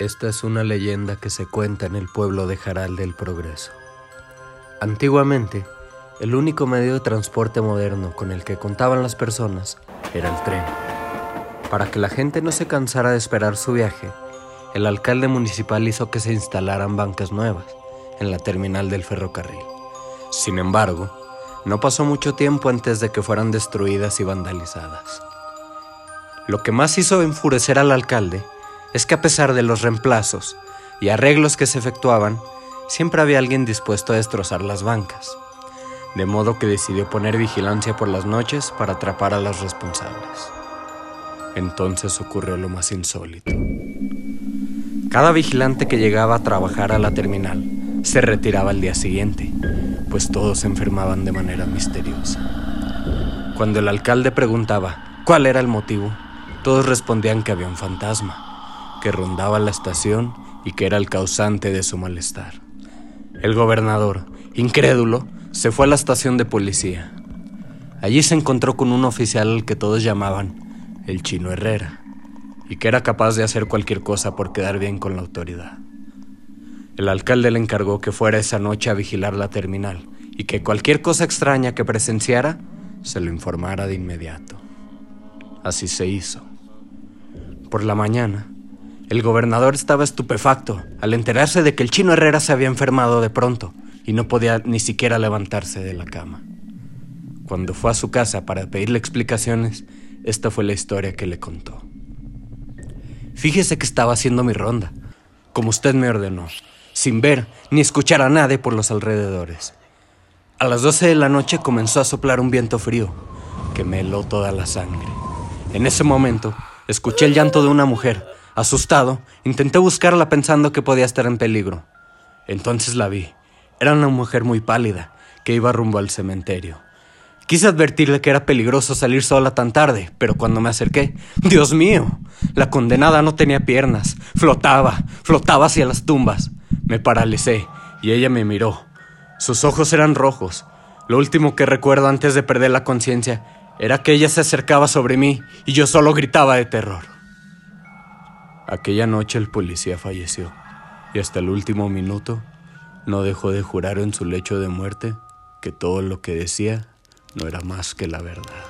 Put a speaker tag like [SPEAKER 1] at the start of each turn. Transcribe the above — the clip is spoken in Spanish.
[SPEAKER 1] Esta es una leyenda que se cuenta en el pueblo de Jaral del Progreso. Antiguamente, el único medio de transporte moderno con el que contaban las personas era el tren. Para que la gente no se cansara de esperar su viaje, el alcalde municipal hizo que se instalaran bancas nuevas en la terminal del ferrocarril. Sin embargo, no pasó mucho tiempo antes de que fueran destruidas y vandalizadas. Lo que más hizo enfurecer al alcalde es que a pesar de los reemplazos y arreglos que se efectuaban, siempre había alguien dispuesto a destrozar las bancas, de modo que decidió poner vigilancia por las noches para atrapar a los responsables. Entonces ocurrió lo más insólito. Cada vigilante que llegaba a trabajar a la terminal se retiraba al día siguiente, pues todos se enfermaban de manera misteriosa. Cuando el alcalde preguntaba cuál era el motivo, todos respondían que había un fantasma, que rondaba la estación y que era el causante de su malestar. El gobernador, incrédulo, se fue a la estación de policía. Allí se encontró con un oficial al que todos llamaban el chino Herrera, y que era capaz de hacer cualquier cosa por quedar bien con la autoridad. El alcalde le encargó que fuera esa noche a vigilar la terminal y que cualquier cosa extraña que presenciara se lo informara de inmediato. Así se hizo. Por la mañana, el gobernador estaba estupefacto al enterarse de que el chino Herrera se había enfermado de pronto y no podía ni siquiera levantarse de la cama. Cuando fue a su casa para pedirle explicaciones, esta fue la historia que le contó. Fíjese que estaba haciendo mi ronda, como usted me ordenó, sin ver ni escuchar a nadie por los alrededores. A las 12 de la noche comenzó a soplar un viento frío que me heló toda la sangre. En ese momento, escuché el llanto de una mujer. Asustado, intenté buscarla pensando que podía estar en peligro. Entonces la vi. Era una mujer muy pálida, que iba rumbo al cementerio. Quise advertirle que era peligroso salir sola tan tarde, pero cuando me acerqué, Dios mío, la condenada no tenía piernas, flotaba, flotaba hacia las tumbas. Me paralicé y ella me miró. Sus ojos eran rojos. Lo último que recuerdo antes de perder la conciencia era que ella se acercaba sobre mí y yo solo gritaba de terror. Aquella noche el policía falleció y hasta el último minuto no dejó de jurar en su lecho de muerte que todo lo que decía no era más que la verdad.